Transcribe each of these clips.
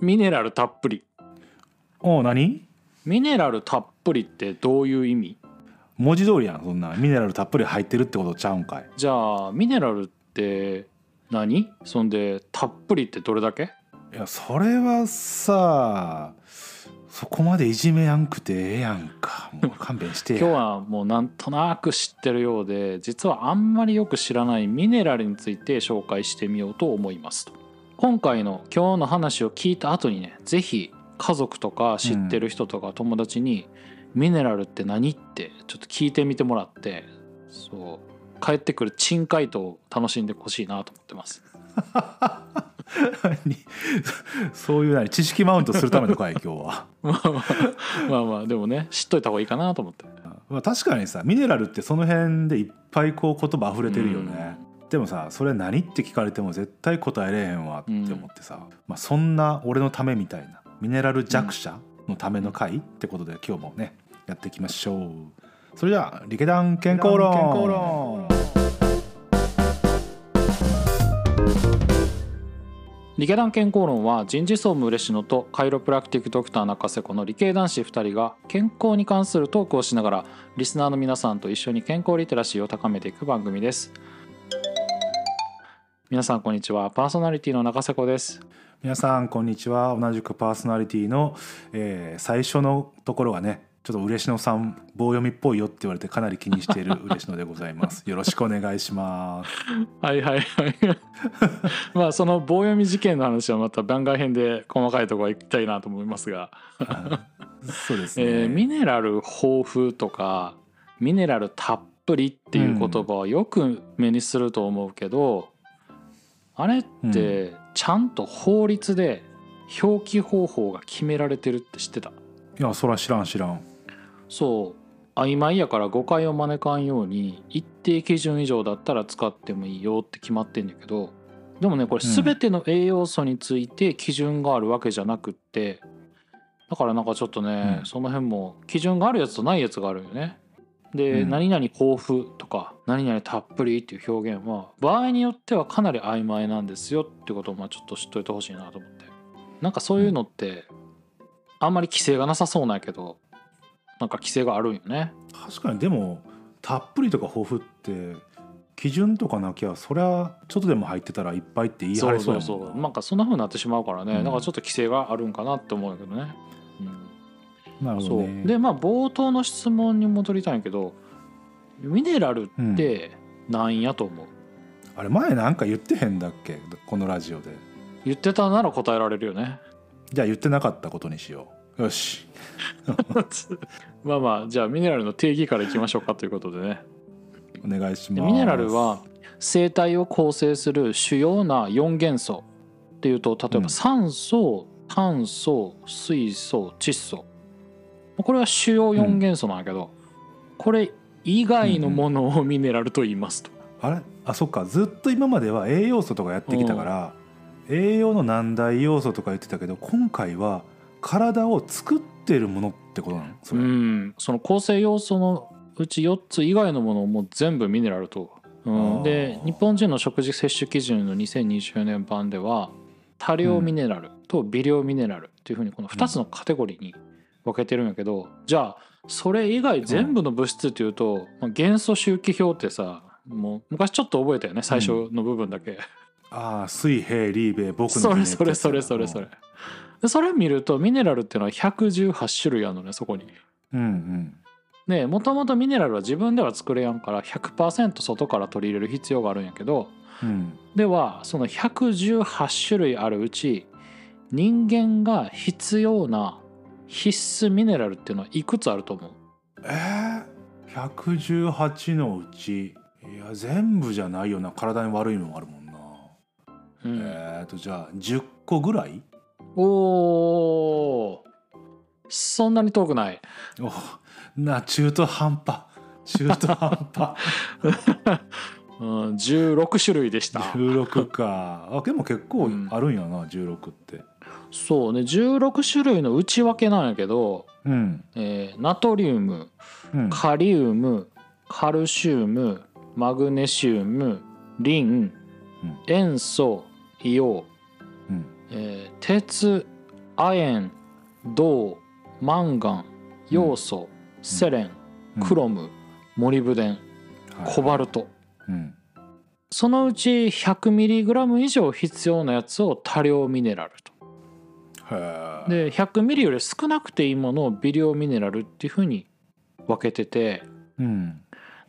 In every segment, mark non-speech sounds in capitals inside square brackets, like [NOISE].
ミネラルたっぷり。おう何？ミネラルたっぷりってどういう意味？文字通りやんそんなミネラルたっぷり入ってるってことちゃうんかい。じゃあミネラルって何？そんでたっぷりってどれだけ？いやそれはさそこまでいじめやんくてええやんか。もう勘弁して今日はもうなんとなく知ってるようで実はあんまりよく知らないミネラルについて紹介してみようと思いますと。今回の今日の話を聞いた後にね是非家族とか知ってる人とか友達に、ミネラルって何ってちょっと聞いてみてもらってそう帰ってくる珍回答を楽しんでほしいなと思ってます。[LAUGHS] そういう何知識マウントするためのかい [LAUGHS] 今日は。まあまあまあまあでもね知っといた方がいいかなと思って。まあ確かにさミネラルってその辺でいっぱいこう言葉溢れてるよね、でもさそれ何って聞かれても絶対答えれへんわって思ってさ、まあ、そんな俺のためみたいなミネラル弱者のための会ってことで今日もねやっていきましょう。それじゃあリケダン健康論。健康論理系団健康論は人事総務嬉野とカイロプラクティックドクター中瀬子の理系男子2人が健康に関するトークをしながらリスナーの皆さんと一緒に健康リテラシーを高めていく番組です。皆さんこんにちは。パーソナリティの中瀬子です皆さんこんにちは。同じくパーソナリティの、えー最初のところがねちょっと嬉野さん棒読みっぽいよって言われてかなり気にしている嬉野でございます。[LAUGHS] よろしくお願いします。はいはいはい。[LAUGHS] まあその棒読み事件の話はまた番外編で細かいところ行きたいなと思いますが。そうですね、[LAUGHS] えーミネラル豊富とかミネラルたっぷりっていう言葉はよく目にすると思うけど、あれってちゃんと法律で表記方法が決められてるって知ってた？いやそら知らん知らんそう。曖昧やから誤解を招かんように一定基準以上だったら使ってもいいよって決まってんだけどでもねこれ全ての栄養素について基準があるわけじゃなくってだからなんかちょっとね、うん。その辺も基準があるやつとないやつがあるよね。で、うん。何々豊富とか何々たっぷりっていう表現は場合によってはかなり曖昧なんですよってことをまあちょっと知っといてほしいなと思って。なんかそういうのってあんまり規制がなさそうなんやけどなんか規制があるんよね。確かにでもたっぷりとか豊富って基準とかなきゃそりゃちょっとでも入ってたらいっぱいって言い張れそうやもんな。なんかそんな風になってしまうからね、うん。だからちょっと規制があるんかなって思うんだけどね、うん、そうなるほどね。でまあ冒頭の質問に戻りたいんやけどミネラルってなんやと思う、あれ前なんか言ってへんだっけ？このラジオで。言ってたなら答えられるよね。じゃあ言ってなかったことにしようよし。まあまあじゃあミネラルの定義からいきましょうかということでね。お願いします。でミネラルは生体を構成する主要な4元素っていうと例えうん。ば酸素、炭素水素窒素。これは主要4元素なんだけど、これ以外のものをミネラルと言いますと。あれ？あそっか。ずっと今までは栄養素とかやってきたから、栄養の何大要素とか言ってたけど今回は体を作ってるものってことなの？それ、うん、その構成要素のうち4つ以外のものをもう全部ミネラルと。うん、で日本人の食事摂取基準の2020年版では多量ミネラルと微量ミネラルっていうふうにこの2つのカテゴリーに分けてるんやけど、じゃあそれ以外全部の物質っていうと、まあ元素周期表ってさもう昔ちょっと覚えたよね最初の部分だけ。ああ水平リーベ僕のそれそれそれそれそれ。でそれ見るとミネラルっていうのは118種類あるのねそこに。うんうん。でもともとミネラルは自分では作れやんから100%外から取り入れる必要があるんやけどうん。ではその118種類あるうち人間が必要な必須ミネラルっていうのはいくつあると思う？えー、118のうちいや全部じゃないよな体に悪いのもあるもんな、うん。えーとじゃあ10個ぐらい？おー。そんなに遠くない？おな中途半端。中途半端。うん16種類でした。16か。あでも結構あるんやな、16って。そうね16種類の内訳なんやけど、うん。えーナトリウムうん。カリウムカルシウムマグネシウムリンうん。塩素硫黄、うんえー鉄亜鉛銅マンガンヨウ素、セレンうん。クロムモリブデンはい。コバルト。うん。そのうち 100mg 以上必要なやつを多量ミネラルと。で 100ml より少なくていいものを微量ミネラルっていうふうに分けてて。うん。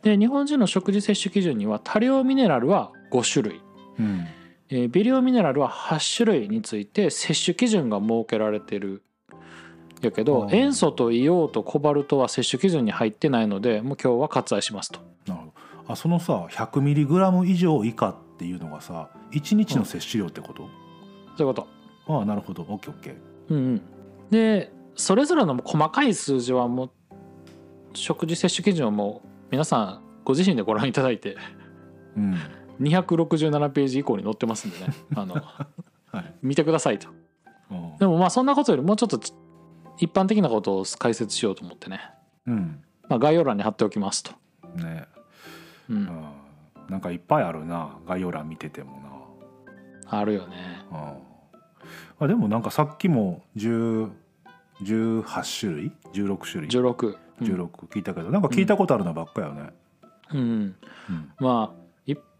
で日本人の食事摂取基準には多量ミネラルは5種類、うんえー微量ミネラルは8種類について摂取基準が設けられてる。やけど塩素と硫黄とコバルトは摂取基準に入ってないのでもう今日は割愛しますと。なるほど。あそのさ 100mg 以上以下っていうのがさ1日の摂取量ってこと、そういうこと。ああなるほど。OKOK うんうん。でそれぞれの細かい数字はもう食事摂取基準をもう皆さんご自身でご覧いただいて。うん267ページ以降に載ってますんでね。[LAUGHS] あのはい。見てくださいと。うん。でもまあそんなことよりもうちょっとち一般的なことを解説しようと思ってね、うん。まあ、概要欄に貼っておきますと、ね。うん。うん。なんかいっぱいあるな。概要欄見ててもあるよね。な、うん。あでもなんかさっきも10 18種類？16種類？16、うん。16聞いたけど。なんか聞いたことあるのばっかよね、うん、うん。まあ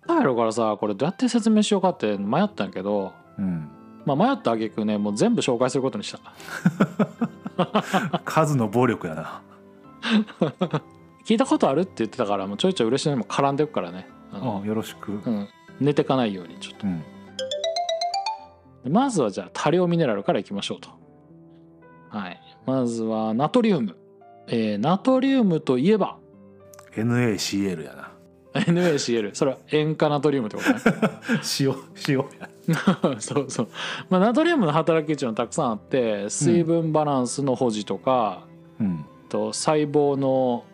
ぱいあるからさこれどうやって説明しようかって迷ったんやけど、うん、まあ、迷った挙句ねもう全部紹介することにした。[LAUGHS] 数の暴力やな。[LAUGHS] 聞いたことあるって言ってたからもうちょいちょい嬉しいのにも絡んでくからね。あのあよろしく。うん、寝てかないようにちょっと。うん。でまずはじゃあ多量ミネラルからいきましょうと。はい。まずはナトリウム、えーナトリウムといえば？NaCl やな [LAUGHS] NaCl それは塩化ナトリウムってことね。[LAUGHS] 塩塩や。[LAUGHS] そうそう、まあ、ナトリウムの働きっていうのはたくさんあって水分バランスの保持とか、うん。と細胞の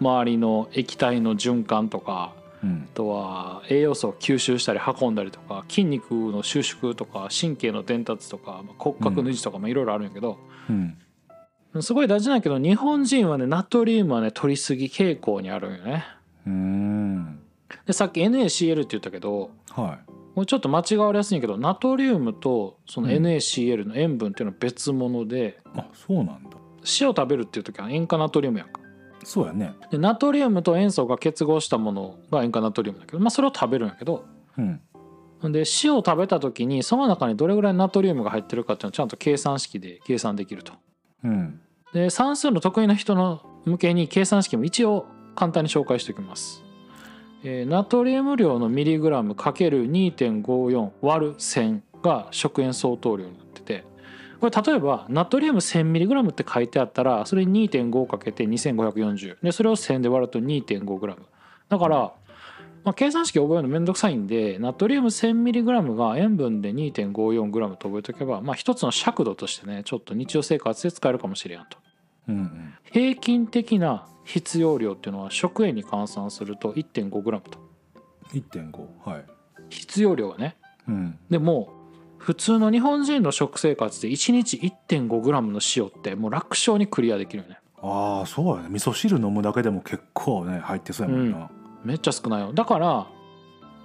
周りの液体の循環とかうん。あとは栄養素を吸収したり運んだりとか筋肉の収縮とか神経の伝達とかまあ骨格の維持とかもいろいろあるんやけど、うん。すごい大事なんやけど日本人はねナトリウムはね取りすぎ傾向にあるんよね。うーん。でさっき NaCl って言ったけどはもうちょっと間違われやすいんやけどナトリウムとそのうん。NaCl の塩分っていうのは別物で、いあそうなんだ。塩食べるっていう時は塩化ナトリウムやんか。そうやね。でナトリウムと塩素が結合したものが塩化ナトリウムだけど、まあ、それを食べるんやけどうん。で塩を食べた時にその中にどれぐらいナトリウムが入ってるかっていうのをちゃんと計算式で計算できると。うん。で算数の得意な人の向けに計算式も一応簡単に紹介しておきます。えーナトリウム量のミリグラム ×2.54 割る1000が食塩相当量になっててこれ例えばナトリウム 1000mg って書いてあったらそれに 2.5×2540 でそれを1000で割ると 2.5g だから、まあ、計算式覚えるのめんどくさいんでナトリウム 1000mg が塩分で 2.54g と覚えておけば、まあ、一つの尺度としてねちょっと日常生活で使えるかもしれんと。うんうん。平均的な必要量っていうのは食塩に換算すると 1.5g と。1.5はい。必要量はね。うん。でも普通の日本人の食生活で1日 1.5g の塩ってもう楽勝にクリアできるよね。ああそうやね。味噌汁飲むだけでも結構ね入ってそうやもんな、めっちゃ少ないよ。だから、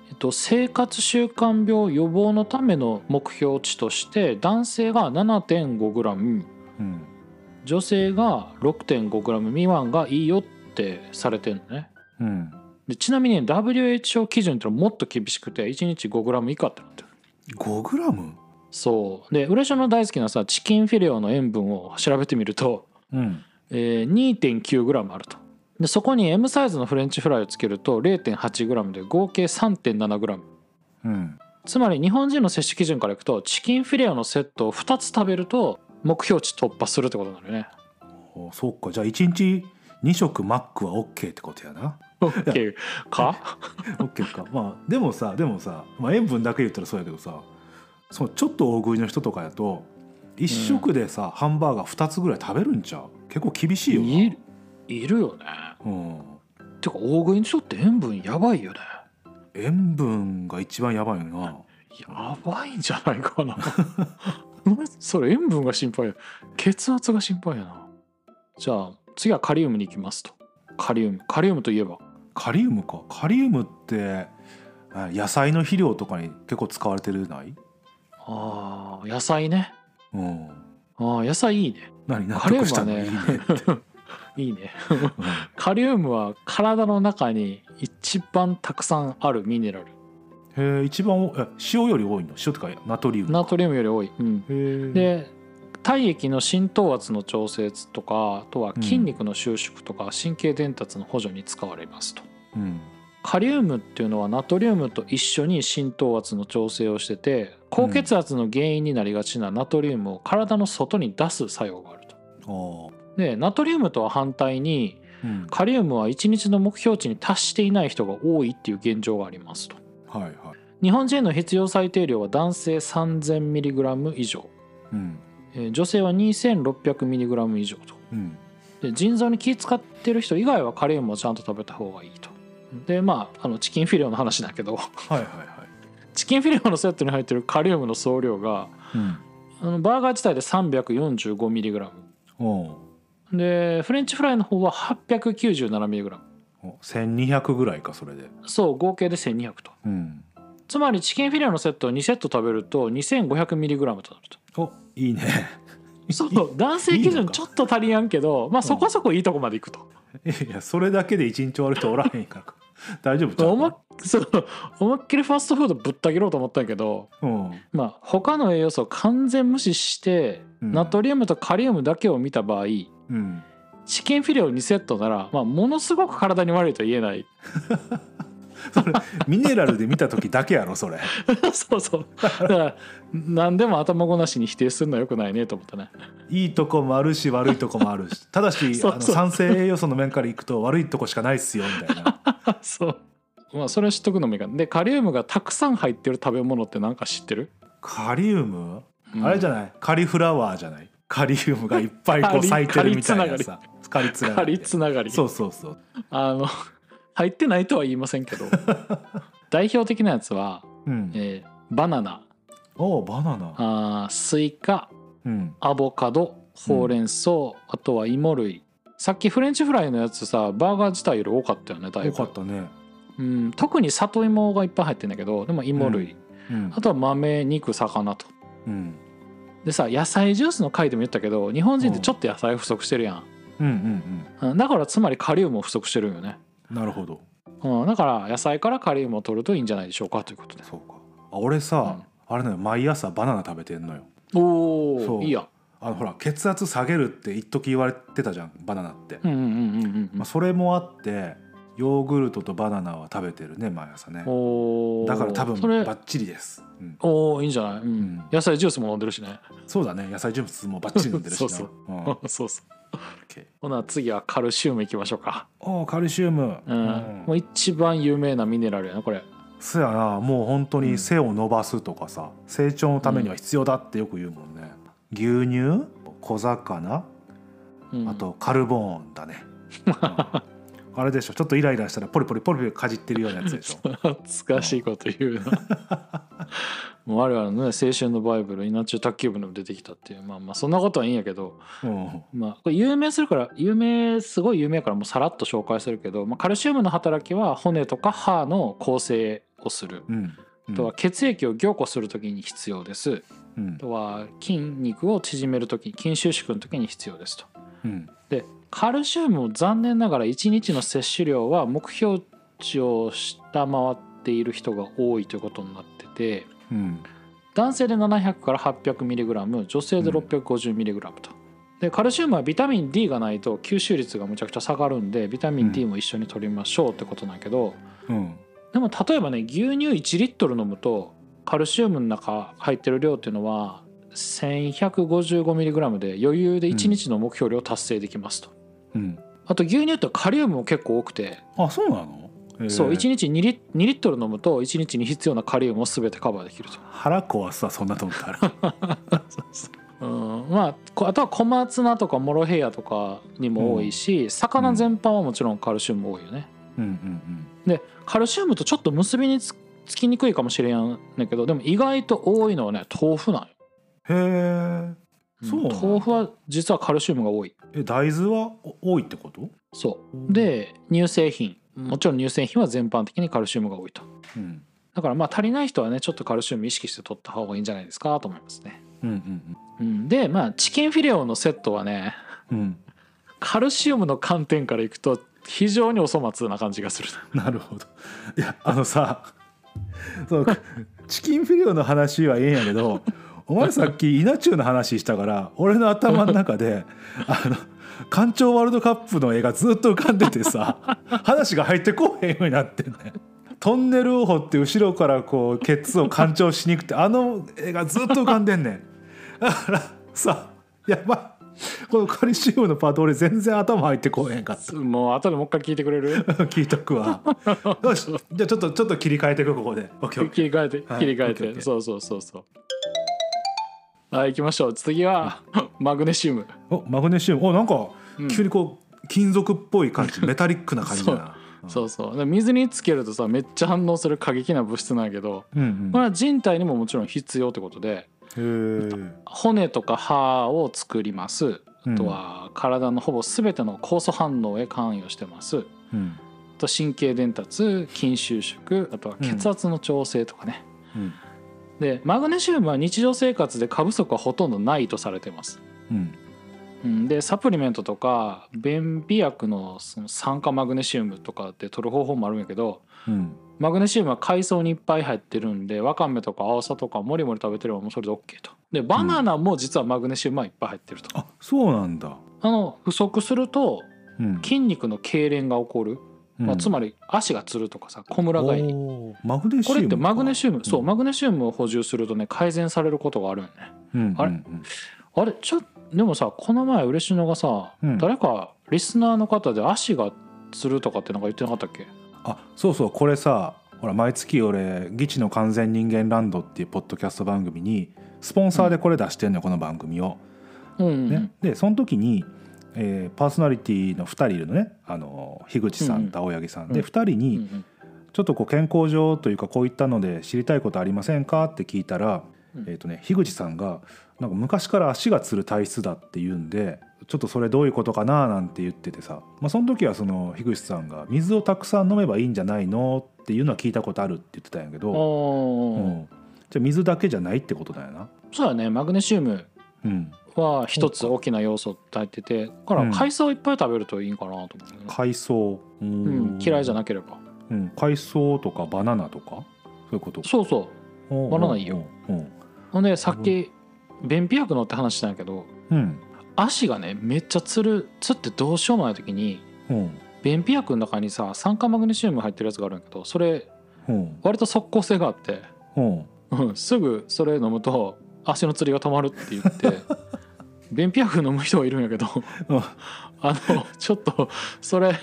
えっと、生活習慣病予防のための目標値として男性が 7.5g うん女性が 6.5g 未満がいいよってされてるのね。うん。でちなみに WHO 基準ってのはもっと厳しくて1日 5g 以下ってなってる。5グラム？そう。で嬉野の大好きなさチキンフィレオの塩分を調べてみると、うん。えー、2.9g あると。でそこに M サイズのフレンチフライをつけると 0.8g で合計 3.7g うん。つまり日本人の摂取基準からいくとチキンフィレオのセットを2つ食べると目標値突破するってことなのよね。おそうか。じゃあ1日2食マックは OK ってことやな。OK か？[LAUGHS] OK か。まあでもさでもさ、まあ、塩分だけ言ったらそうやけどさそのちょっと大食いの人とかやと1食でさ、ハンバーガー2つぐらい食べるんちゃう？結構厳しいよいるいるよね。な、うん、てか大食いの人って塩分やばいよね。塩分が一番やばいよな。やばいんじゃないかな [LAUGHS] それ塩分が心配や。血圧が心配やな。じゃあ次はカリウムに行きますと。カリウム。カリウムといえば？カリウムか。カリウムってあ野菜の肥料とかに結構使われてるない？あー野菜ね。うん。あー野菜いいね。何？納カリウム得したねいいね。いいね。[LAUGHS] カリウムは体の中に一番たくさんあるミネラルへえ一番おえ塩より多いの？塩とかナトリウムナトリウムより多い、うん、で体液の浸透圧の調節とかあとは筋肉の収縮とか神経伝達の補助に使われますと。うん。カリウムっていうのはナトリウムと一緒に浸透圧の調整をしてて高血圧の原因になりがちなナトリウムを体の外に出す作用があると。あでナトリウムとは反対にカリウムは1日の目標値に達していない人が多いっていう現状がありますと。はいはい。日本人の必要最低量は男性 3000mg 以上、うん。えー女性は 2600mg 以上と。うん。で腎臓に気使ってる人以外はカリウムをちゃんと食べた方がいいと。でまああのチキンフィレオの話だけど。はいはいはい。チキンフィレオのセットに入ってるカリウムの総量がうん。あのバーガー自体で 345mg おう。でフレンチフライの方は 897mg お1200ぐらいかそれで。そう合計で1200と。うん。つまりチキンフィレオのセットを2セット食べると 2500mg となると。おいいね。[LAUGHS] そう男性基準ちょっと足りやんけどまあそこそこいいとこまでいくと、いやそれだけで一日終わる人おらへんか。ら [LAUGHS] 大丈夫ちゃう思そう思いっきりファストフードぶった切ろうと思ったんやけどうん。まあ他の栄養素を完全無視して、うん。ナトリウムとカリウムだけを見た場合うんチキンフィレオ2セットなら、まあ、ものすごく体に悪いとは言えない。[LAUGHS] それミネラルで見た時だけやろそれ。[LAUGHS] そうそう。だから何でも頭ごなしに否定するのはよくないねと思ったね。いいとこもあるし悪いとこもあるし。ただし [LAUGHS] あの酸性栄養素の面からいくと悪いとこしかないっすよみたいな。そう。まあそれは知っとくのもいいかな。でカリウムがたくさん入ってる食べ物って何か知ってる、カリウム、うん。あれじゃない？カリフラワーじゃない？カリウムがいっぱいこう咲いてるみたいなさカリつながカりリつながり。そうそうそう。あの入ってないとは言いませんけど。[LAUGHS] 代表的なやつは、うん。えーバナナ。おうバナナ。あースイカ。うん。アボカド。ほうれん草、あとは芋類。さっきフレンチフライのやつさバーガー自体より多かったよねだいよぶかったね。うん、特に里芋がいっぱい入ってんだけどでも芋類、うん。あとは豆肉魚と。うん。でさ野菜ジュースの回でも言ったけど日本人ってちょっと野菜不足してるやん、うんうんうん。だからつまりカリウムも不足してるんよね、うんなるほど。うん、だから野菜からカリウムを取るといいんじゃないでしょうかということで。そうか。あ俺さ、あれね毎朝バナナ食べてんのよ。おそう。おいいや。あのほら血圧下げるって一時言われてたじゃんバナナって、うんうんうんうんうんまあ、それもあってヨーグルトとバナナは食べてるね毎朝ね。おー。だから多分それバッチリです、うん。おおいいんじゃない、うん。ん。野菜ジュースも飲んでるしね。そうだね。野菜ジュースもバッチリ飲んでるしな。[LAUGHS] そうそう。うん。[LAUGHS] そうそうほな次はカルシウムいきましょうか。おーカルシウム、うん、もう一番有名なミネラルやなこれ。そやな。もう本当に背を伸ばすとかさ成長のためには必要だってよく言うもんね、牛乳小魚うん。あとカルボーンだね、[LAUGHS] うんあれでしょ。ちょっとイライラしたらポリポリポリポリかじってるようなやつでしょ。[LAUGHS] 懐かしいこと言うな。[LAUGHS] もう我々のね青春のバイブル稲中卓球部にも出てきたっていう。まあまあそんなことはいいんやけど。うん。まあこれ有名するから有名すごい有名やからもうさらっと紹介するけど、まあ、カルシウムの働きは骨とか歯の構成をする。うん。あとは血液を凝固するときに必要です。うん。あとは筋肉を縮めるとき筋収縮のときに必要ですと。うん。でカルシウムも残念ながら1日の摂取量は目標値を下回っている人が多いということになっててうん男性で700から 800mg 女性で 650mg と。でカルシウムはビタミン D がないと吸収率がむちゃくちゃ下がるんでビタミン D も一緒に取りましょうってことなんやけど、うんでも例えばね牛乳1リットル飲むとカルシウムの中入ってる量っていうのは 1155mg で余裕で1日の目標量達成できますと。うん。あと牛乳ってカリウムも結構多くて。あそうなの？そう1日2リ ,2 リットル飲むと1日に必要なカリウムを全てカバーできると。腹壊すわそんなと思ったら [LAUGHS] うん、まあこあとは小松菜とかモロヘイヤとかにも多いし、魚全般はもちろんカルシウム多いよね。うんうんでカルシウムとちょっと結びにつつきにくいかもしれんねんけどでも意外と多いのはね豆腐なんよ。うんへえそう豆腐は実はカルシウムが多い。え大豆はお多いってこと？そう。で乳製品。もちろん乳製品は全般的にカルシウムが多いと。うん。だからまあ足りない人はねちょっとカルシウム意識して取った方がいいんじゃないですかと思いますね、うんうんうん、でまあチキンフィレオのセットはねうん。カルシウムの観点からいくと非常にお粗末な感じがするな。るほど。いやあのさそうチキンフィレオの話はええんやけどお前さっき稲中の話したから俺の頭の中であの艦長ワールドカップの絵がずっと浮かんでてさ話が入ってこうへんようになってんねトンネルを掘って後ろからこうケツを干潮しにくくてあの絵がずっと浮かんでんねん。だからさやばい。このカルシウムのパート俺全然頭入ってこうへんかった。もう後でもう一回聞いてくれる？聞いとくわ。よし。じゃあちょっとちょっと切り替えていくここで。オッケーオッケ切り替えてはい。切り替えて。そうそうそうそうはい行きましょう。次はマグネシウム。ーおマグネシウム。おなんかうん。急にこう金属っぽい感じ。[LAUGHS] メタリックな感じだな。そう。そうで水につけるとさめっちゃ反応する過激な物質なんやけどうんうん。これは人体にももちろん必要ってことで骨とか歯を作ります。うん。あとは体のほぼ全ての酵素反応へ関与してます。あうん。と神経伝達筋収縮あとは血圧の調整とかね、うんでマグネシウムは日常生活で過不足はほとんどないとされてます。うん。うん。でサプリメントとか便秘薬のその酸化マグネシウムとかで取る方法もあるんやけどうん。マグネシウムは海藻にいっぱい入ってるんでわかめとかアオサとかもりもり食べてればもうそれで OK と。でバナナも実はマグネシウムはいっぱい入ってると、あそうなんだ。あの不足するとうん。筋肉の痙攣が起こる、まあ、つまり足がつるとかさ小村返り。おー。マグネシウムこれってマグネシウムそうマググネシウムを補充するとね改善されることがあるよね。うんあれうん。あれ？ちょでもさこの前嬉野がさ、うん。誰かリスナーの方で足がつるとかってなんか言ってなかったっけ？あそうそうこれさほら毎月俺「ギチの完全人間ランド」っていうポッドキャスト番組にスポンサーでこれ出してんのよこの番組を。うんうんうん、ね、でその時に、えーパーソナリティの2人いるのね。あの樋口さうんと青柳さん、うんで2人にんちょっとこう健康上というかこういったので知りたいことありませんかって聞いたら、うん。えーとね、樋口さんがなんか昔から足がつる体質だって言うんでちょっとそれどういうことかななんて言っててさ、まあ、その時はその樋口さんが水をたくさん飲めばいいんじゃないのっていうのは聞いたことあるって言ってたんやけど、うん、じゃあ水だけじゃないってことだよな。そうだね。マグネシウム。うん、は一つ大きな要素って入っててだからうん。海藻をいっぱい食べるといいんかなと思うね、海藻、ううん、嫌いじゃなければ。うん、海藻とかバナナとか？そういうこと？そうそう。バナナいいよ。うんほんでさっき便秘薬のって話したんやけどうん。足がねめっちゃつるつってどうしようもない時にうん。便秘薬の中にさ酸化マグネシウム入ってるやつがあるんやけどそれうん。割と即効性があって、うん。うん、すぐそれ飲むと足のつりが止まるって言って [LAUGHS] 便秘薬飲む人はいるんやけどあのちょっとそれ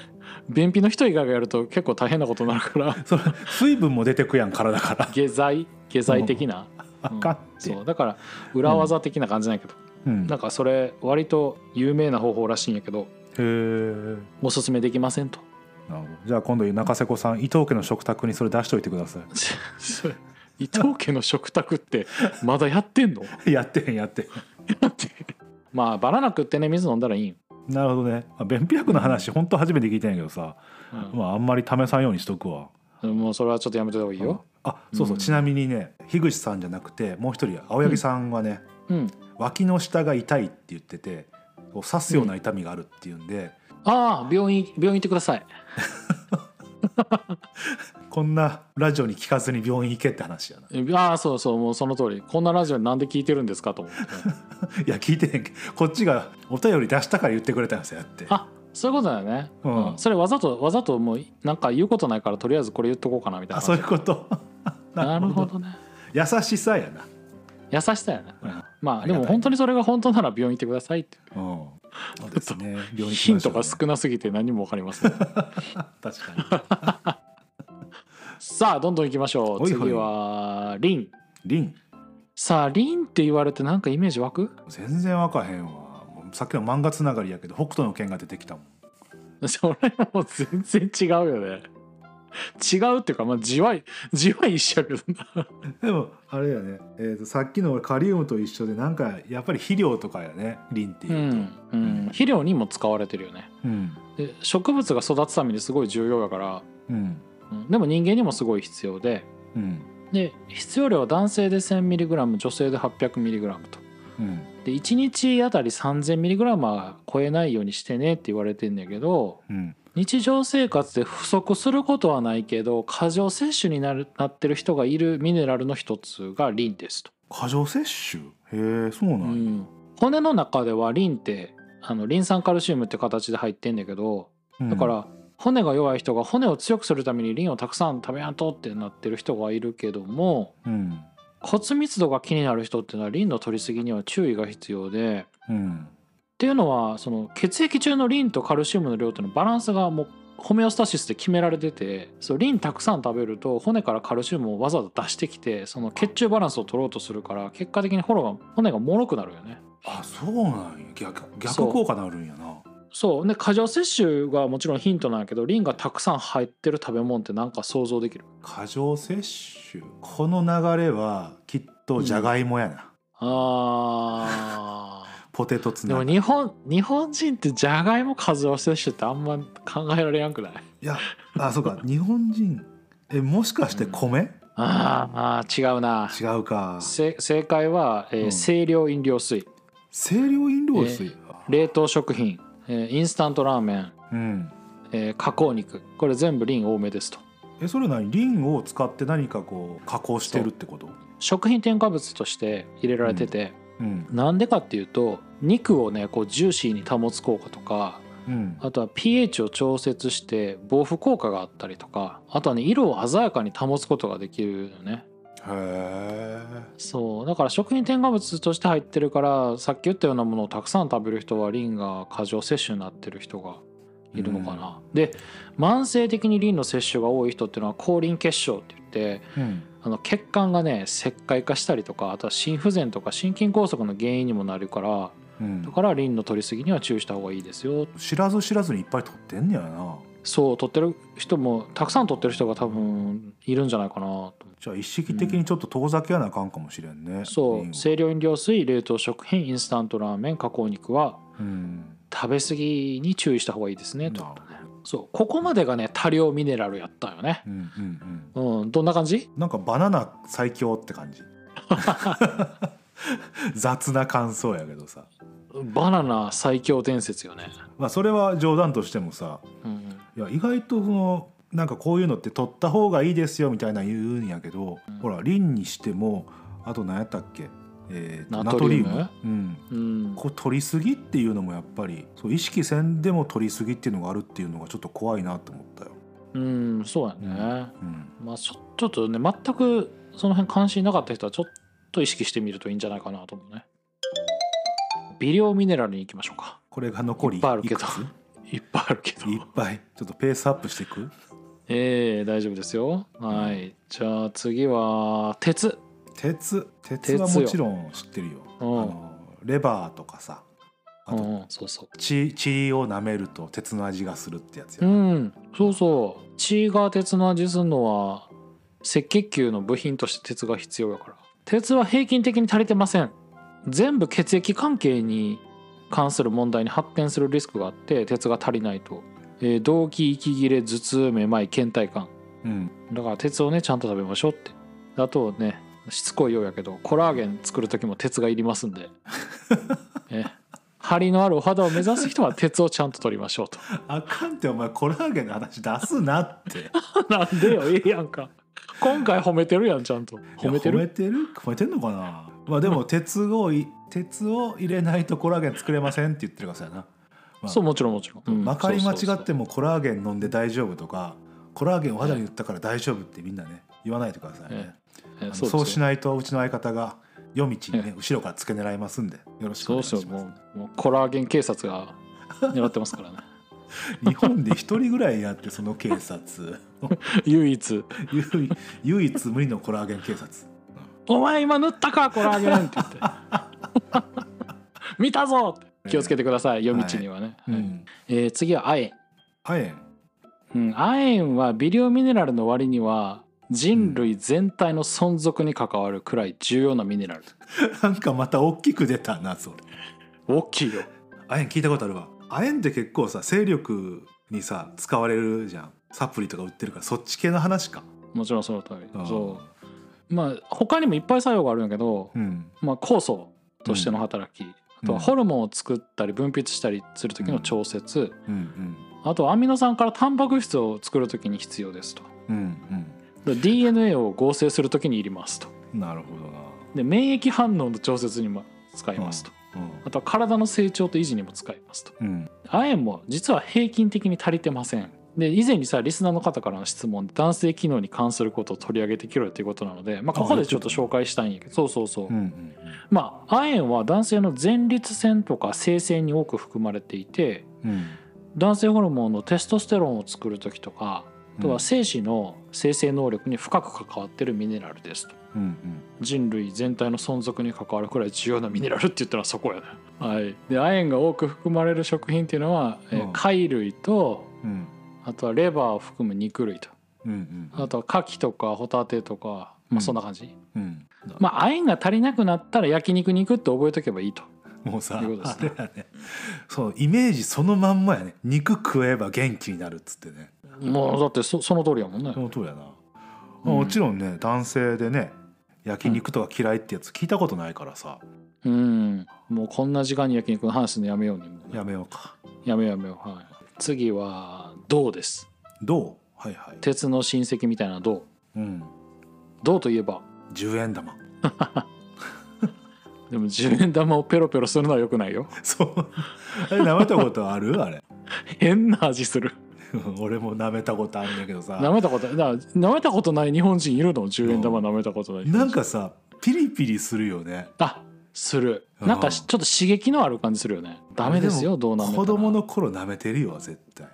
便秘の人以外がやると結構大変なことになるから。それ水分も出てくやん体から。下剤？下剤的な、あかん。って。そう。だから裏技的な感じなんやけど、うん。なんかそれ割と有名な方法らしいんやけどへえおすすめできませんと。じゃあ今度中瀬子さん伊藤家の食卓にそれ出しといてくださ [LAUGHS] それ伊藤家の食卓ってまだやってんの？い [LAUGHS] やってへんやってへだ [LAUGHS] ってまあバナナ食ってね水飲んだらいいんなるほどね。あ便秘薬の話本当初めて聞いたんやけどさ、うん。まああんまり試さんようにしとくわ。もうそれはちょっとやめてた方がいいよあそうそう、うん。ちなみにね樋口さんじゃなくてもう一人青柳さんはね、うん。脇の下が痛いって言っててこう刺すような痛みがあるっていうんで、ああ病院病院行ってください [LAUGHS] こんなラジオに聞かずに病院行けって話やな。ああそうそうもうその通り。こんなラジオなんで聞いてるんですかと思って。[LAUGHS] いや聞いてへんけどこっちがお便り出したから言ってくれたんですよやって。あそういうことだよね、うん。うん。それわざとわざともうなんか言うことないからとりあえずこれ言っとこうかなみたいなあそういうこと？[LAUGHS] なるほど。ね。優しさやな。優しさやね、うん。まあでも本当にそれが本当なら病院行ってくださいって。うん。そうですね。ヒントが少なすぎて何も分かりません。[LAUGHS] 確かにさあどんどん行きましょう。次はリン。リン。さあリンって言われてなんかイメージ湧く？全然わかへんわ。さっきの漫画つながりやけど北斗の拳が出てきたもん。[LAUGHS] それもう全然違うよね。違うっていうかまあ字は字は一緒やけどな。でもあれやね、えー、とさっきのカリウムと一緒でなんかやっぱり肥料とかやねリンっていううと、ん、うん、肥料にも使われてるよね。うん。で植物が育つためにすごい重要だから、うんうん、でも人間にもすごい必要で。うん。で必要量は男性で 1000mg 女性で 800mg と。うん。で1日あたり 3000mg は超えないようにしてねって言われてんだけどうん。日常生活で不足することはないけど過剰摂取になるなってる人がいるミネラルの一つがリンですと、過剰摂取？へえそうなんや、うん。骨の中ではリンってあのリン酸カルシウムって形で入ってんだけどうん。だから骨が弱い人が骨を強くするためにリンをたくさん食べやんとってなってる人がいるけどもうん。骨密度が気になる人っていうのはリンの取りすぎには注意が必要でうん。っていうのはその血液中のリンとカルシウムの量っていうのバランスがもうホメオスタシスで決められててそうリンたくさん食べると骨からカルシウムをわざわざ出してきてその血中バランスを取ろうとするから結果的に骨が骨が脆くなるよね。あそうなんや。逆効果なるんやなそう。で過剰摂取がもちろんヒントなんやけどリンがたくさん入ってる食べ物ってなんか想像できる？過剰摂取？この流れはきっとじゃがいもやな、あ [LAUGHS] ポテトツーでナいも日本日本人ってじゃがいも過剰摂取ってあんま考えられやんくない？やあそうか。日本人えもしかして米、あーあー違うな。違うか。せ正解は、えーうん。清涼飲料水。清涼飲料水、冷凍食品、えーインスタントラーメン、うん。えー加工肉。これ全部リン多めですと。えそれ何？リンを使って何かこう加工してるってこと？食品添加物として入れられてて、うん。なんでかっていうと肉をねこうジューシーに保つ効果とかうん。あとは pH を調節して防腐効果があったりとかあとはね色を鮮やかに保つことができるよねそうだから食品添加物として入ってるからさっき言ったようなものをたくさん食べる人はリンが過剰摂取になってる人がいるのかな、で慢性的にリンの摂取が多い人っていうのは高リン血症って言ってうん。あの血管がね石灰化したりとかあとは心不全とか心筋梗塞の原因にもなるからうん。だからリンの取りすぎには注意した方がいいですよ。知らず知らずにいっぱい取ってんねやなそう取ってる人もたくさん取ってる人が多分いるんじゃないかなと。じゃあ意識的にちょっと遠ざけやなあかんかもしれんね、そう。リンを清涼飲料水冷凍食品インスタントラーメン加工肉はうん。食べ過ぎに注意した方がいいですねと。なるほど。そう。ここまでがね多量ミネラルやったよね。うんうんうん。うん。どんな感じ？なんかバナナ最強って感じ。[LAUGHS] 雑な感想やけどさ。バナナ最強伝説よね。まあそれは冗談としてもさうんいや意外とそのなんかこういうのって取った方がいいですよみたいな言うんやけど、うん。ほらリンにしてもあと何やったっけ、えーとナトリウム？うん、うん。こう取りすぎっていうのもやっぱりそう意識せんでも取りすぎっていうのがあるっていうのがちょっと怖いなと思ったよ。うんそうやね、うん、まあちょちょっとね全くその辺関心なかった人はちょっと意識してみるといいんじゃないかなと思うね。微量ミネラルに行きましょうか。これが残りいっぱいあるけどいっぱいあるけど。いっぱい。ちょっとペースアップしていく？ええ大丈夫ですよ。はい。じゃあ次は鉄。鉄？鉄はもちろん知ってるよ。あうん。のレバーとかさ。あとうんそうそう。血血を舐めると鉄の味がするってやつうや、ん。そうそう。血が鉄の味するのは赤血球の部品として鉄が必要やから。鉄は平均的に足りてません。全部血液関係に関する問題に発展するリスクがあって鉄が足りないと、えー動悸息切れ頭痛めまい倦怠感。うん、だから鉄をねちゃんと食べましょうって。あとねしつこいようやけどコラーゲン作る時も鉄がいりますんで。[LAUGHS] え張りのあるお肌を目指す人は鉄をちゃんと取りましょうと。あかんってお前コラーゲンの話出すなって。[LAUGHS] なんでよええやんか。今回褒めてるやんちゃんと。褒めていや褒めるてる？褒めてんのかな？まあでも [LAUGHS] 鉄をい鉄を入れないとコラーゲン作れませんって言ってるからさやな、まあそうもちろんもちろん、うん。まかり間違そうそうってもコラーゲン飲んで大丈夫とかコラーゲンお肌に塗ったから大丈夫ってみんなね言わないでくださいね、そうえあのそうそうしないとうちの相方が夜道にね後ろから付け狙いますんでよろしくおそうそう願いします。もうもうコラーゲン警察が [LAUGHS] 狙ってますからね。日本で一人ぐらいやってその警察。[LAUGHS] 唯一。唯唯一無二のコラーゲン警察「お前今塗ったかコラーゲン」って言って「[LAUGHS] 見たぞ!」気をつけてください夜道にはね、はい。うんえー次は亜鉛。亜鉛。うん、亜鉛は微量ミネラルの割には人類全体の存続に関わるくらい重要なミネラル。[LAUGHS] なんかまた大きく出たなそれ。大きいよ。亜鉛聞いたことあるわ。亜鉛って結構さ勢力にさ使われるじゃん。サプリとか売ってるからそっち系の話か。もちろんその通り。うん。そう。まあ他にもいっぱい作用があるんやけど、うん。まあ、酵素としての働き、あとはホルモンを作ったり分泌したりする時の調節、うんうん。あとはアミノ酸からタンパク質を作る時に必要ですと。うんで DNA を合成する時にいりますと。うんなるほどな。で免疫反応の調節にも使いますと、あとは体の成長と維持にも使いますと。うんうん。亜鉛も実は平均的に足りてませんで以前にさリスナーの方からの質問で男性機能に関することを取り上げてきろよということなので、まあ、ここでちょっと紹介したいんやけど。そうそうそう、うんうんまあ亜鉛は男性の前立腺とか性腺に多く含まれていてうん。男性ホルモンのテストステロンを作る時とかあとは精子の生成能力に深く関わってるミネラルですと。うんうん。人類全体の存続に関わるくらい重要なミネラルって言ったらそこやねはい。で亜鉛が多く含まれる食品っていうのは、えーうん。貝類とうんあとはレバーを含む肉類と。うんうんあとは牡蠣とかホタテとか、まあ、そんな感じ、うん。まあ亜鉛が足りなくなったら焼肉に行くって覚えとけばいいと。もうさいうことあですね。れやね。そうイメージそのまんまやね。肉食えば元気になるっつってね。もうだってそその通りやもんね。その通りやな、うん。もちろんね男性でね焼肉とか嫌いってやつ聞いたことないからさ、うん。もうこんな時間に焼肉の話するのやめようねもうね。やめようか。やめようやめよう。はい次は銅です？どう？はいはい。鉄の親戚みたいな銅う？ん。銅といえば？10円玉。[LAUGHS] でも10円玉をペロペロするのはよくないよ。[LAUGHS] そう。あれ舐めたことある？あれ。変な味する。[LAUGHS] 俺も舐めたことあるんだけどさ。舐めたことだから舐めたことない日本人いるの？10円玉舐めたことない日本人。なんかさピリピリするよね。あする。うん。なんかしちょっと刺激のある感じするよね。ダメですよどう舐め子供の頃舐めてるよ絶対。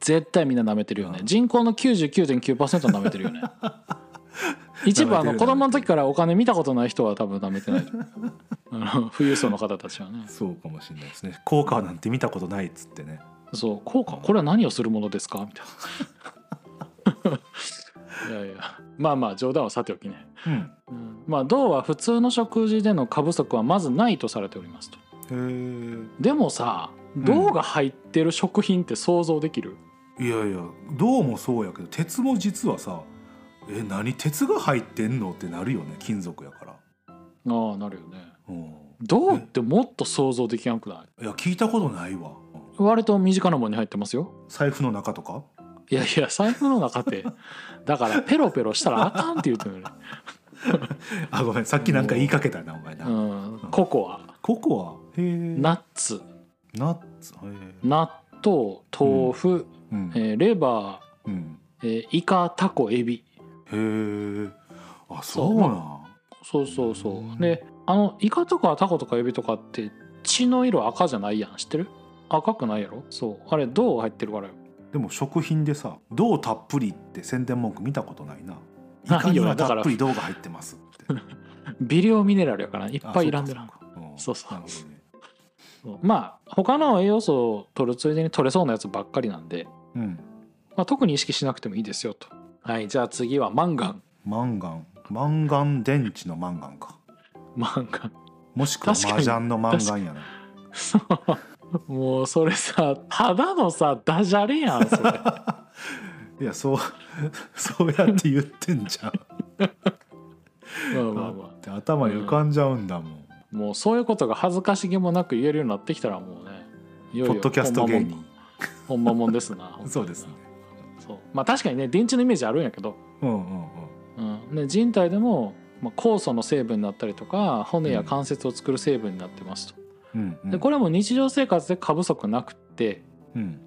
絶対みんな舐めてるよね。うん。人口の99.9%舐めてるよね。[LAUGHS] 一部あの子供の時からお金見たことない人は多分舐めてない。[LAUGHS] 富裕層の方たちはね。そうかもしれないですね。効果なんて見たことないっつってね。そう効果？これは何をするものですか？みたいないやいや。まあまあ冗談はさておきね、うん。うん。まあ銅は普通の食事での過不足はまずないとされておりますと。へえでもさん。銅が入ってる食品って想像できる、いやいや銅もそうやけど鉄も実はさえ何鉄が入ってんのってなるよね金属やから、ああなるよね。うん、銅ってもっと想像できなくない？いや聞いたことないわ。割と身近なものに入ってますよ。財布の中とか？いやいや財布の中って。だからペロペロしたらあかんって言ってるの [LAUGHS] あごめんさっきなんか言いかけたなお前な、に、うん、ココア。ココア？へえ。ナッツ。ナッツ？納豆豆腐、うん。えーレバうん。ー、えーイカタコエビ。へえ。あそうなん。そうそうそう、うん。であのイカとかタコとかエビとかって血の色赤じゃないやん。知ってる？赤くないやろ？そう。あれ銅入ってるからよでも食品でさ「銅たっぷり」って宣伝文句見たことないな。いよカにはたっぷり銅が入ってますって。微量ミネラルやからいっぱいいらんでなあそうかそう。まあ他の栄養素を取るついでに取れそうなやつばっかりなんで、うん。まあ、特に意識しなくてもいいですよと。はいじゃあ次はマンガン。マンガン。マンガン電池のマンガンか。マンガン。もしくは麻雀のマンガンやな。そうもうそれさただのさダジャレやんそれ。[LAUGHS] いやそう [LAUGHS] そうやって言ってんじゃん。[LAUGHS] まあまあまだって頭に浮かんじゃうんだもん、あもうそういうことが恥ずかしげもなく言えるようになってきたらもうねいよいよポッドキャスト芸人。ほんまもんですな。そうですね。そう。まあ確かにね電池のイメージあるんやけど、うんうんうん。うん、で人体でも、まあ、酵素の成分になったりとか骨や関節を作る成分になってますと、うんうん。でこれも日常生活で過不足なくってうん。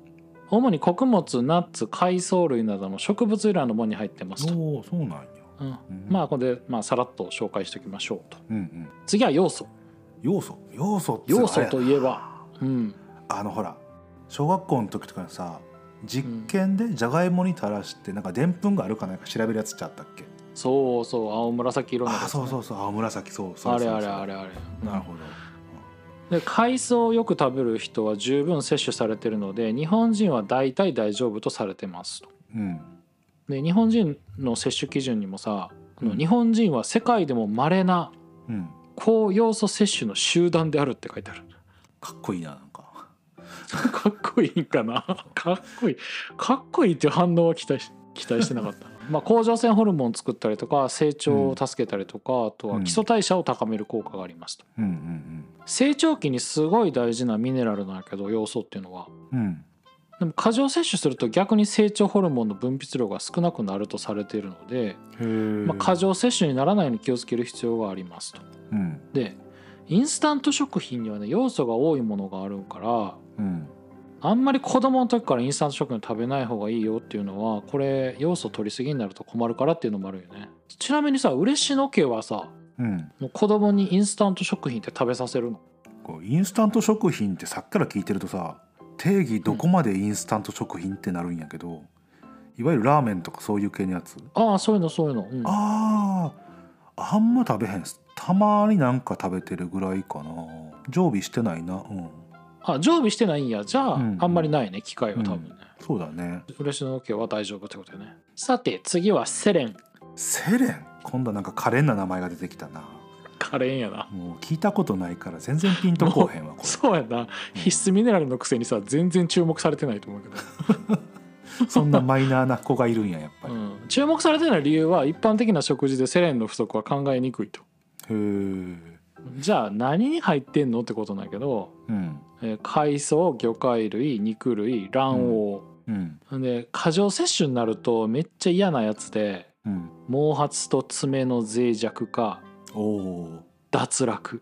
主に穀物ナッツ海藻類などの植物由来のものに入ってますと、おおそうなんや。うん。うん。まあこれで、まあ、さらっと紹介しておきましょうと。うんうん。次は要素。要素？要素要素といえばうん。あのほら小学校の時とかにさ実験でじゃがいもに垂らしてなんかでんぷんがあるかなんか調べるやつちゃったっけ？そうそう青紫色のね。あそうそうそう青紫そうそう。あれあれあれあれ。なるほどで海藻をよく食べる人は十分摂取されてるので日本人は大体大丈夫とされてますと。うん。で日本人の摂取基準にもさ、うん。日本人は世界でも稀なうん。高要素摂取の集団であるって書いてある。かっこいいななんか。[LAUGHS] かっこいいんかな？[LAUGHS] かっこいい。かっこいいっていう反応は期待し期待してなかった。[LAUGHS] まあ甲状腺ホルモンを作ったりとか成長を助けたりとか、あとは基礎代謝を高める効果がありますと。うんうん成長期にすごい大事なミネラルなんやけど要素っていうのは。うん。うんでも過剰摂取すると逆に成長ホルモンの分泌量が少なくなるとされているので、まあ、過剰摂取にならないように気をつける必要がありますと。うん。でインスタント食品にはね要素が多いものがあるからうんあんまり子供の時からインスタント食品食べない方がいいよっていうのはこれ要素取りすぎになると困るからっていうのもあるよね。ちなみにさ嬉野家はさうん。もう子供にインスタント食品って食べさせるの？インスタント食品ってさっきから聞いてるとさ定義どこまでインスタント食品ってなるんやけど、いわゆるラーメンとかそういう系のやつ、ああそういうのそういうの、うん。あああんま食べへんたまになんか食べてるぐらいかな。常備してないな。うんあ常備してないんや。じゃあ、うんあんまりないね機会は多分ね、そうだね。嬉野家は大丈夫ってことよね。さて次はセレン。セレン？今度はなんか可憐な名前が出てきたな。カレーやな。もう聞いたことないから全然ピンとこうへんわこれ。そうやな。必須ミネラルのくせにさ全然注目されてないと思うけど。[LAUGHS] そんなマイナーな子がいるんややっぱり、へうん、注目されてない理由は一般的な食事でセレンの不足は考えにくいと。えじゃあ何に入ってんのってことなんやけど、うん。えー海藻魚介類肉類卵うん。黄、で過剰摂取になるとめっちゃ嫌なやつでうん。毛髪と爪の脆弱化おお脱落、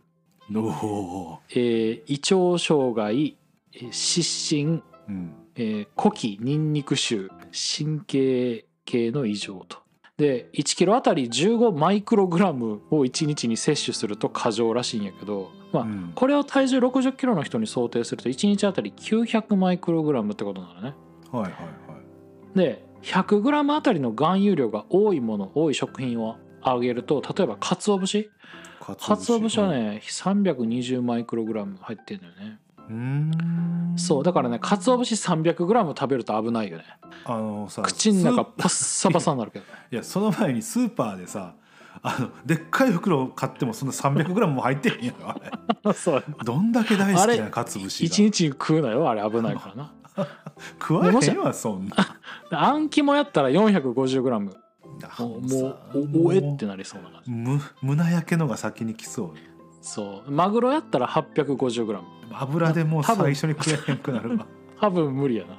おおえー胃腸障害えー失神、うん。えー呼気ニンニク臭神経系の異常と。で1キロあたり15マイクログラムを1日に摂取すると過剰らしいんやけど、まあうんこれを体重60キロの人に想定すると1日あたり900マイクログラムってことなのね。はいはいはいで100グラムあたりの含有量が多いもの多い食品をあげると例えば鰹節か鰹節はね320マイクログラム入ってるのよね。うーん。そうだからね鰹節300グラム食べると危ないよね。あのさ口の中パッサパサになるけど。[LAUGHS] いやその前にスーパーでさあのでっかい袋買ってもそんな 300g も入ってへんやろあれ。[LAUGHS] そう。どんだけ大好きなかつ節一が日に食うなよあれ危ないからな。[LAUGHS] 食わへんわそんな。であん肝やったら 450g もうもさうおおえってなりそうな感じ。む胸焼けのが先に来そうそう。マグロやったら 850g 油でもう多分最初に食えへんくなるわ、多分無理やな。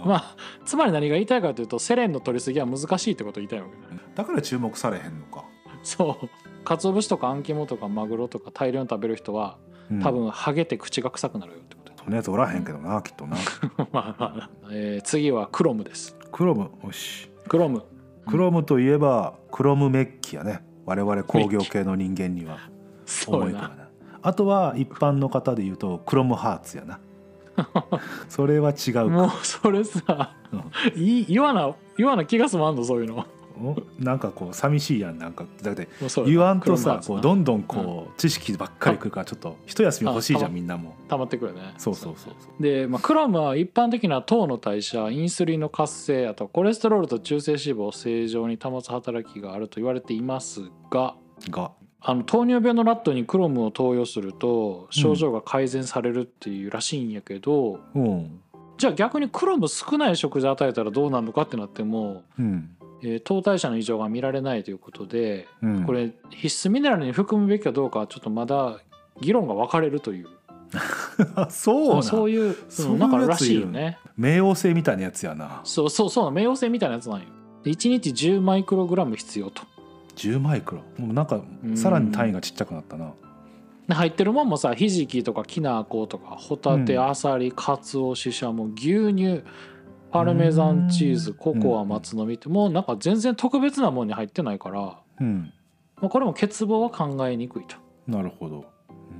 うん。まあつまり何が言いたいかというとセレンの取りすぎは難しいってことを言いたいわけねだから注目されへんのか、そう。鰹節とかあん肝とかマグロとか大量に食べる人はうん。多分ハゲて口が臭くなるよってこと。そんなやつおらへんけどなきっとな。[LAUGHS] まあまあ、えー次はクロムです。クロム？よしクロム。クロムといえばクロムメッキやね。我々工業系の人間にはそうやな。重いからなあとは一般の方で言うとクロムハーツやな。[LAUGHS] それは違うか。もうそれさうん。いい言わな言わな気が済まんのそういうの。お？なんかこう寂しいやんなんか。だって言わんとさこうどんどんこう知識ばっかりくるからちょっと一休み欲しいじゃあんみんなも。溜まってくるね。そうそうそうそう。で、まあ、クロムは一般的な糖の代謝インスリンの活性あとコレステロールと中性脂肪を正常に保つ働きがあると言われていますががあの糖尿病のラットにクロムを投与すると症状が改善されるっていうらしいんやけど、うん。じゃあ逆にクロム少ない食事与えたらどうなるのかってなっても、うん。えー糖代謝の異常が見られないということでうん。これ必須ミネラルに含むべきかどうかはちょっとまだ議論が分かれるという。あ [LAUGHS] そうそういうそうんなんからしいよね。冥王星みたいなやつやな。そうそうそう冥王星みたいなやつなんよ。で1日10マイクログラム必要と。10マイクロ。もうなんかうん。さらに単位がちっちゃくなったな。で入ってるもんもさひじきとかきな粉とかホタテ、うん。あさりかつおししゃも牛乳パルメザンチーズうん。ココア松の実ってもうなんか全然特別なもんに入ってないから、うん。まあ、これも欠乏は考えにくいと。なるほど。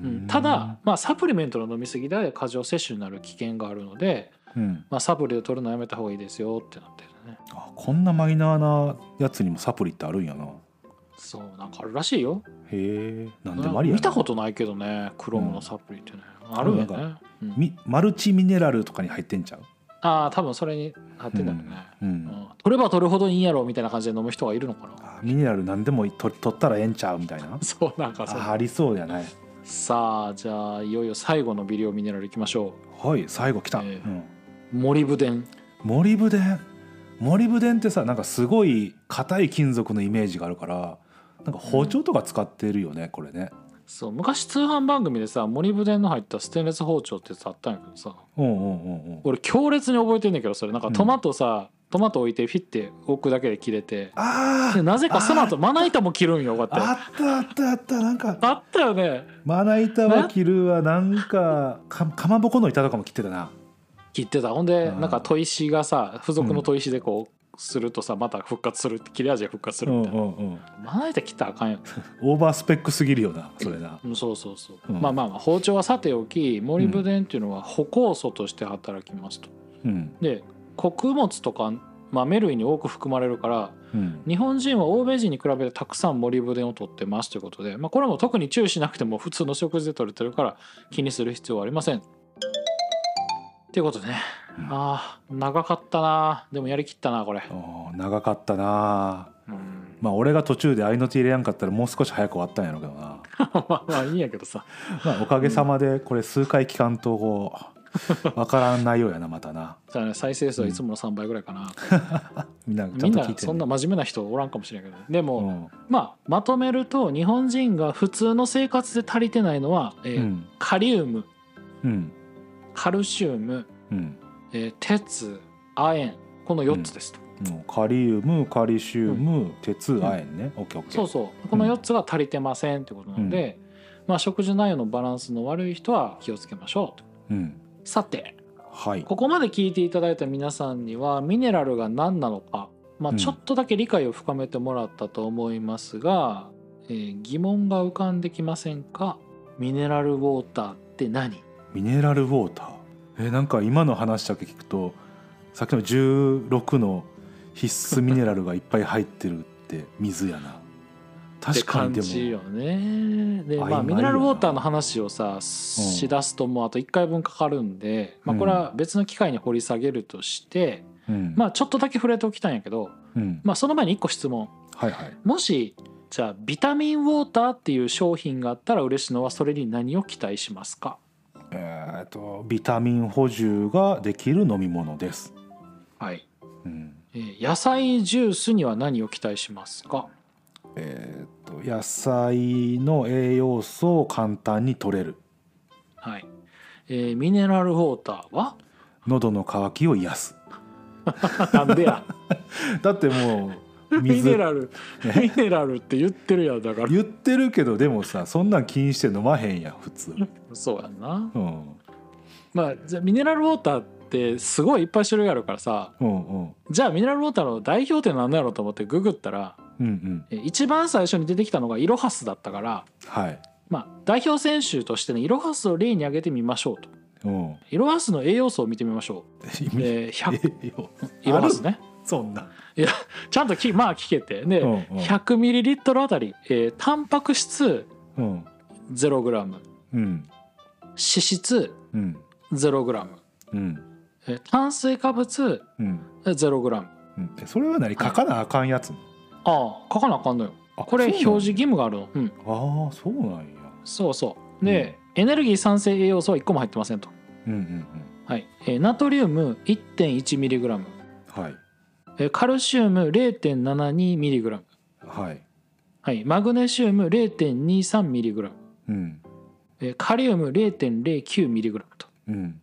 うん。ただ、まあ、サプリメントの飲み過ぎで過剰摂取になる危険があるので、うん。まあ、サプリを取るのやめた方がいいですよってなってるね。あこんなマイナーなやつにもサプリってあるんやなそうなんかあるらしいよ。へえなんでもありやな見たことないけどねクロムのサプリってね、あるよなんね、うマルチミネラルとかに入ってんちゃう？ああ多分それになってんだよね、うんうん。取れば取るほどいいんやろみたいな感じで飲む人がいるのかな。あミネラル何でもと取ったらええんちゃうみたいな？そうなんかそう。あありそうやね。さあじゃあいよいよ最後の微量ミネラルいきましょはい最後来た、ええうん、うモリブデンモリブデンモリブデンってさなんかすごい硬い金属のイメージがあるからなんか包丁とか使ってるよねこれね。そう昔通販番組でさモリブデンの入ったステンレス包丁ってやつあったんやけどさ。うんうんうんうん。俺強烈に覚えてんねんけどそれ。なんかトマトさ、トマト置いてフィッて置くだけで切れて。あでなぜかその後まな板も切るんよこうって。あったあったあった。なんかあったよね。まな板は切るわなんかかかまぼこの板とかも切ってたな。切ってた。ほんでうん。なんか砥石がさ付属の砥石でこうするとさまた復活する切れ味が復活するうんみたいな、うんうんまな板切ったらあかんよオーバースペックすぎるよなそれな。うんそうそうそう、うん。まあまあまあ包丁はさておきモリブデンっていうのは歩酵素として働きますと。うん。で穀物とか豆類に多く含まれるからうん。日本人は欧米人に比べてたくさんモリブデンを取ってますということで、まあ、これも特に注意しなくても普通の食事で取れてるから気にする必要はありません。っていうことでね、うん。ああ長かったな。でもやりきったなこれ。長かったな。うん。まあ俺が途中で合いの手入れやんかったらもう少し早く終わったんやろうけどな。[LAUGHS] まあまあいいんやけどさ。まあおかげさまでこれ数回期間とこう [LAUGHS] わからん内容やなまたな。ね再生数はいつもの3倍ぐらいかな、[LAUGHS] みんなみんなそんな真面目な人おらんかもしれんけどでも、うん。まあまとめると日本人が普通の生活で足りてないのは、えーうん。カリウム。うんカルシウム、うん。えー鉄亜鉛この4つですと。もうカリウムカルシウム、鉄亜鉛ね、オッケーオッケー。そうそう。この4つが足りてませんってことなので、まあ、食事内容のバランスの悪い人は気をつけましょうと。うん。さてはい。ここまで聞いていただいた皆さんにはミネラルが何なのか、まあ、うん。ちょっとだけ理解を深めてもらったと思いますが、えー疑問が浮かんできませんか？ミネラルウォーターって何？ミネラルウォーター。えなんか今の話だけ聞くとさっきの16の必須ミネラルがいっぱい入ってるって [LAUGHS] 水やな。確かにで感じよもね。で、まあ、ミネラルウォーターの話をさしだすともうあと1回分かかるんで、まあ、これは別の機会に掘り下げるとして、うん。まあちょっとだけ触れておきたいんやけど、うん。まあ、その前に1個質問。はいはい。もしじゃあビタミンウォーターっていう商品があったら嬉しいのはそれに何を期待しますか？えー、とビタミン補充ができる飲み物です、はい、うん。えー野菜ジュースには何を期待しますか？えー、と野菜の栄養素を簡単に取れる。はい、えーミネラルウォーターは？喉の渇きを癒す。[LAUGHS] なんでや。[LAUGHS] だってもう [LAUGHS] ミ水ネラル。ミネラルって言ってるやんだから。言ってるけどでもさそんなん気にして飲まへんやん普通。そうやんな。うん。まあじゃあミネラルウォーターってすごいいっぱい種類あるからさうんうん。じゃあミネラルウォーターの代表って何だろうと思ってググったらうんうん。え一番最初に出てきたのがイロハスだったからはい。まあ代表選手としてねイロハスを例に挙げてみましょうと。うん。イロハスの栄養素を見てみましょう、[LAUGHS] えー、100えよイロハスねそんな。いやちゃんときまあ聞けて。で、うんうん。100ml あたり、えー、タンパク質うん、0g うん。脂質うん。0g うん。えー炭水化物うん。えー 0g うん。えそれは何？書かなあかんやつ、ああ書かなあかんのよ。あこれ表示義務があるの。うん。ああそうなんや。そうそう。で、エネルギー酸性栄養素は1個も入ってませんと。うんうんはい、えーナトリウム 1.1mg うんはい。えーカルシウム 0.72mg はい。はい、マグネシウム 0.23mg うん。えーカリウム 0.09mg と。うん。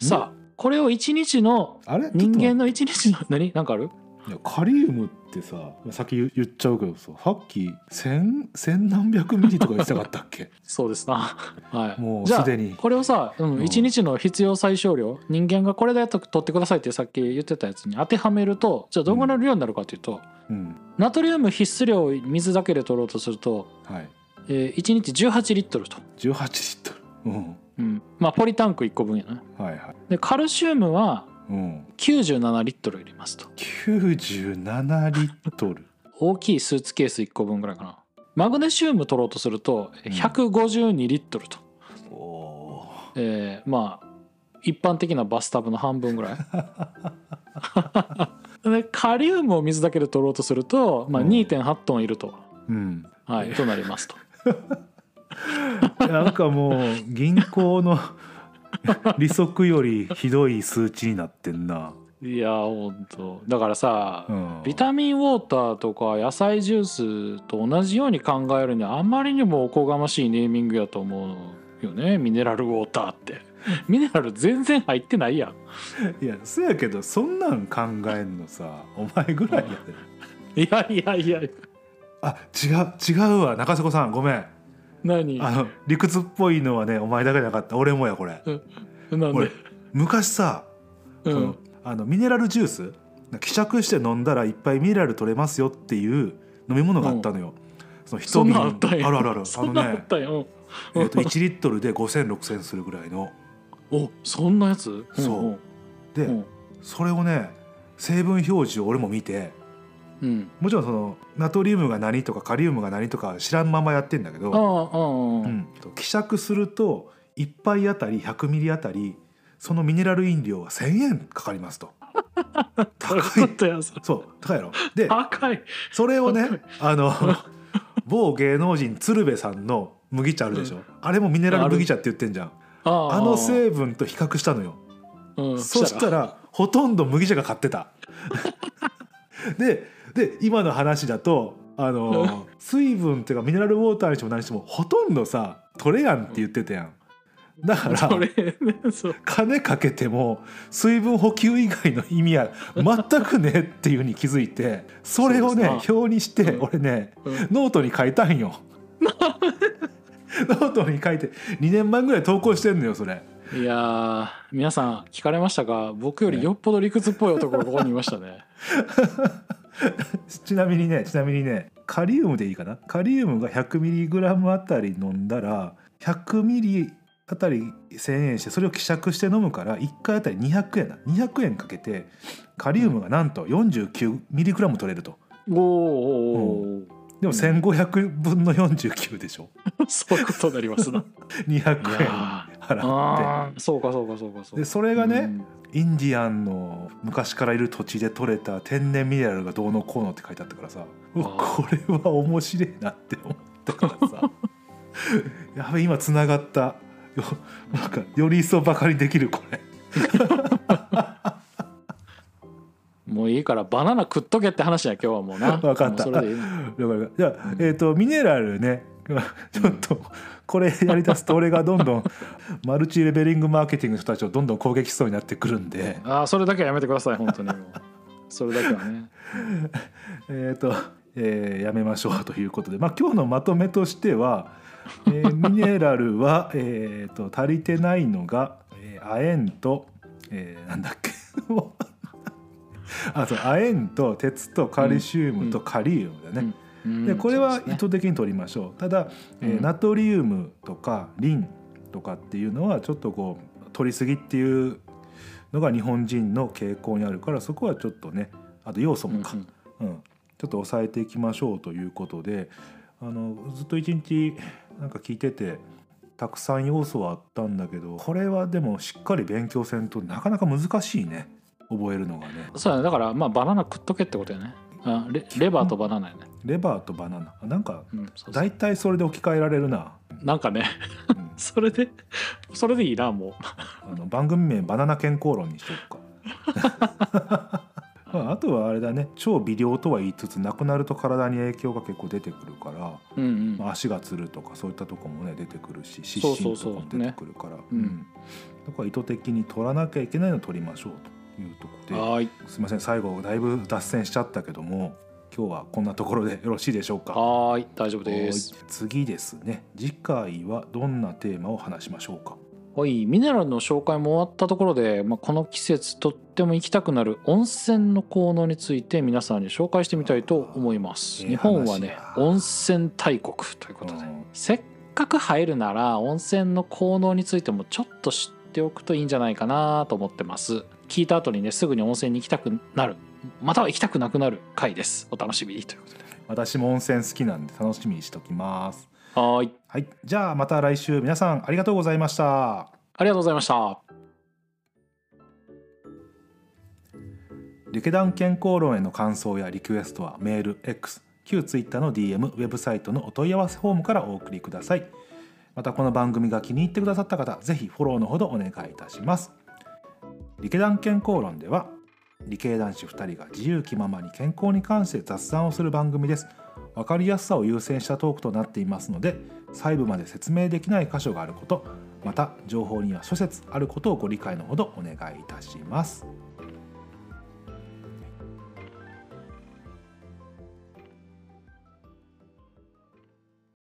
さあこれを1日の人間のの1日の何？なんかある？いやカリウムってさ先言言っちゃうけどささっき千千何百ミリとか言ってなかったっけ？[LAUGHS] そうですな。はい。もうすでに。これをさ、うんうん。1日の必要最小量人間がこれだと取ってくださいってさっき言ってたやつに当てはめるとじゃあどんぐらいの量になるかというと、うん。ナトリウム必須量を水だけで取ろうとすると、はい。えー1日18リットルと、18リットル。うん。うん、まあポリタンク1個分やな。はいはい。でカルシウムはうん。97リットル入れますと。97リットル。大きいスーツケース1個分ぐらいかな。マグネシウム取ろうとするとうん。152リットルと、おえーまあ一般的なバスタブの半分ぐらい。[LAUGHS] でカリウムを水だけで取ろうとすると、まあ、うん。2.8トンいると、うん。はい、となりますと。[LAUGHS] なんかもう銀行の [LAUGHS] 利息よりひどい数値になってんな。いやほんと。だからさ、うん。ビタミンウォーターとか野菜ジュースと同じように考えるにはあんまりにもおこがましいネーミングやと思うよね。ミネラルウォーターって。[LAUGHS] ミネラル全然入ってないやん。いやそやけどそんなん考えんのさ [LAUGHS] お前ぐらいやで。いやいやいや。あ違う違うわ中迫さん。ごめん何？あの理屈っぽいのはねお前だけじゃなかった。俺もやこれ。なん俺で昔さ、うん。このあのミネラルジュース希釈して飲んだらいっぱいミネラル取れますよっていう飲み物があったのよ、そのそん一瓶なんあったんや。あるあるある。あ [LAUGHS] そんなんあっのね、たんや。うん。えー、と1リットルで50006000するぐらいの。おそんなやつ？そう。で、うん。それをね成分表示を俺も見てうん。もちろんそのナトリウムが何とかカリウムが何とか知らんままやってんだけど、うん、希釈すると1杯あたり100ミリあたりそのミネラル飲料は1,000円かかりますと。[LAUGHS] 高い。そう高いやろ？で高い。それをねあの [LAUGHS] 某芸能人鶴瓶さんの麦茶あるでしょ、あれもミネラル麦茶って言ってんじゃん。ああ。の成分と比較したのよ。うん。そしたらほとんど麦茶が買ってた。[LAUGHS] でで今の話だとあの水分っていうかミネラルウォーターにしても何にしてもほとんどさ取れやんって言ってたやん。だから金かけても水分補給以外の意味は全くねっていうふうに気づいてそれをね表にしてうん。俺ねうん。ノートに書いたんよ。[LAUGHS] ノートに書いて2年前ぐらい投稿してんのよそれ。いやー皆さん聞かれましたが僕よりよっぽど理屈っぽい男がここにいましたね [LAUGHS] [LAUGHS] ちなみにねちなみにねカリウムでいいかな？カリウムが 100mg あたり飲んだら 100ml あたり1,000円してそれを希釈して飲むから1回あたり200円だ。200円かけてカリウムがなんと 49mg 取れると。おーおーおーでも1500分の49でしょ？[LAUGHS] そういうことになりますな。[LAUGHS] 200円払っあー。そうかそうかそうかそうでそれがね、うん。インディアンの昔からいる土地で採れた天然ミネラルがどうのこうのって書いてあったからさこれは面白いなって思ったからさ。[LAUGHS] やべ今つながった。よなんかより一層バカにできるこれもういいからバナナ食っとけって話や今日はもうな。[LAUGHS] わかった。それでいいじゃあ、えー、とミネラルね。[LAUGHS] ちょっとこれやりだすと俺がどんどん [LAUGHS] マルチレベリングマーケティングの人たちをどんどん攻撃しそうになってくるんで。ああそれだけはやめてください本当にもう。それだけはね。えっ、と、えーやめましょうということで、まあ、今日のまとめとしては、えーミネラルは、えー、と足りてないのが、えー、亜鉛と、えーなんだっけあそう亜鉛と鉄とカルシウムとカリウムだね。うん。でこれは意図的に取りましょう。ただ、えーうん。ナトリウムとかリンとかっていうのはちょっとこう取りすぎっていうのが日本人の傾向にあるからそこはちょっとねあと要素もか、うん。うん、ちょっと抑えていきましょうということであのずっと一日なんか聞いててたくさん要素はあったんだけどこれはでもしっかり勉強せんとなかなか難しいね覚えるのがね。そうだね。だからまあバナナ食っとけってことやね。あレレバーとバナナやね、レバーとバナナ。なんか大体それで置き換えられるな、なんかね。うん。[LAUGHS] それでそれでいいなもあの番組名「バナナ健康論」にしとくか。[LAUGHS] まああとはあれだね。超微量とは言いつつなくなると体に影響が結構出てくるから、ううんうん。まあ足がつるとかそういったとこもね出てくるし失そうそう。神とそうかも出てくるから。ね。うん。うん。だから意図的に取らなきゃいけないのを取りましょうというところではーい。すいません最後だいぶ脱線しちゃったけども今日はこんなところでよろしいでしょうか？はーい大丈夫です。はい。次ですね。次回はどんなテーマを話しましょうか？はい。ミネラルの紹介も終わったところで、まあ、この季節とっても行きたくなる温泉の効能について皆さんに紹介してみたいと思います。ええ日本はね温泉大国ということで。うん。せっかく入るなら温泉の効能についてもちょっと知っておくといいんじゃないかなと思ってます聞いた後にねすぐに温泉に行きたくなる。または行きたくなくなる回です。お楽しみにということで。私も温泉好きなんで楽しみにしときます。はーい。はい。じゃあまた来週。皆さんありがとうございました。ありがとうございました。リケダン健康論への感想やリクエストはメール X 旧 Twitter の DM ウェブサイトのお問い合わせフォームからお送りください。またこの番組が気に入ってくださった方ぜひフォローのほどお願いいたします理系団健康論では理系男子2人が自由気ままに健康に関して雑談をする番組です。分かりやすさを優先したトークとなっていますので細部まで説明できない箇所があることまた情報には諸説あることをご理解のほどお願いいたします。